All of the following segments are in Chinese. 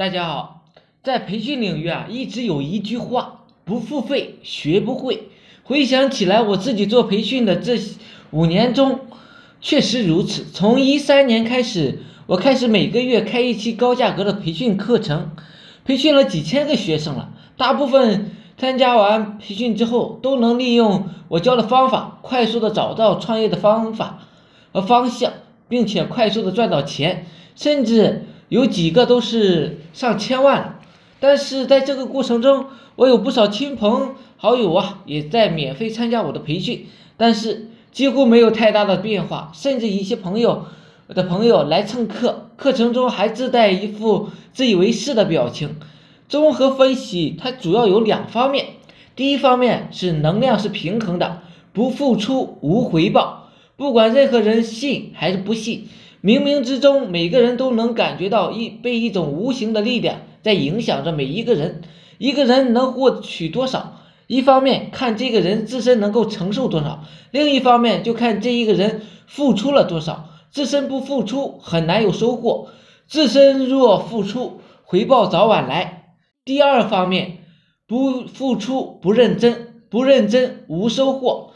大家好，在培训领域啊，一直有一句话：不付费学不会。回想起来，我自己做培训的这五年中，确实如此。从一三年开始，我开始每个月开一期高价格的培训课程，培训了几千个学生了。大部分参加完培训之后，都能利用我教的方法，快速的找到创业的方法和方向，并且快速的赚到钱，甚至。有几个都是上千万，但是在这个过程中，我有不少亲朋好友啊，也在免费参加我的培训，但是几乎没有太大的变化，甚至一些朋友的朋友来蹭课，课程中还自带一副自以为是的表情。综合分析，它主要有两方面，第一方面是能量是平衡的，不付出无回报，不管任何人信还是不信。冥冥之中，每个人都能感觉到一被一种无形的力量在影响着每一个人。一个人能获取多少，一方面看这个人自身能够承受多少，另一方面就看这一个人付出了多少。自身不付出，很难有收获；自身若付出，回报早晚来。第二方面，不付出不认真，不认真无收获。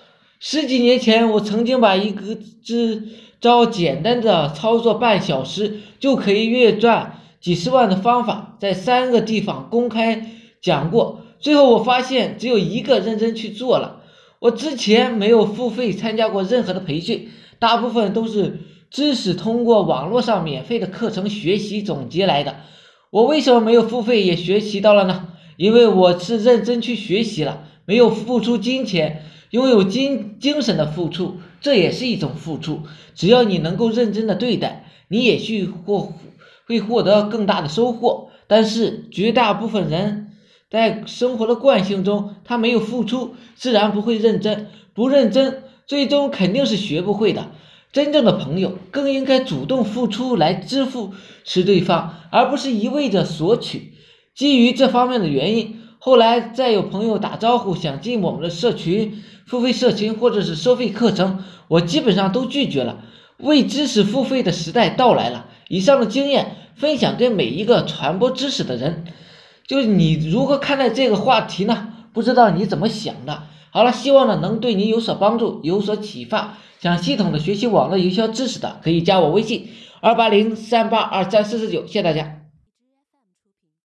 十几年前，我曾经把一个只。招简单的操作，半小时就可以月赚几十万的方法，在三个地方公开讲过。最后我发现只有一个认真去做了。我之前没有付费参加过任何的培训，大部分都是知识通过网络上免费的课程学习总结来的。我为什么没有付费也学习到了呢？因为我是认真去学习了，没有付出金钱。拥有精精神的付出，这也是一种付出。只要你能够认真的对待，你也去获会获得更大的收获。但是绝大部分人在生活的惯性中，他没有付出，自然不会认真。不认真，最终肯定是学不会的。真正的朋友更应该主动付出来支付是对方，而不是一味的索取。基于这方面的原因。后来再有朋友打招呼想进我们的社群、付费社群或者是收费课程，我基本上都拒绝了。为知识付费的时代到来了。以上的经验分享给每一个传播知识的人，就是你如何看待这个话题呢？不知道你怎么想的？好了，希望呢能对你有所帮助、有所启发。想系统的学习网络营销知识的，可以加我微信：二八零三八二三四四九。谢谢大家。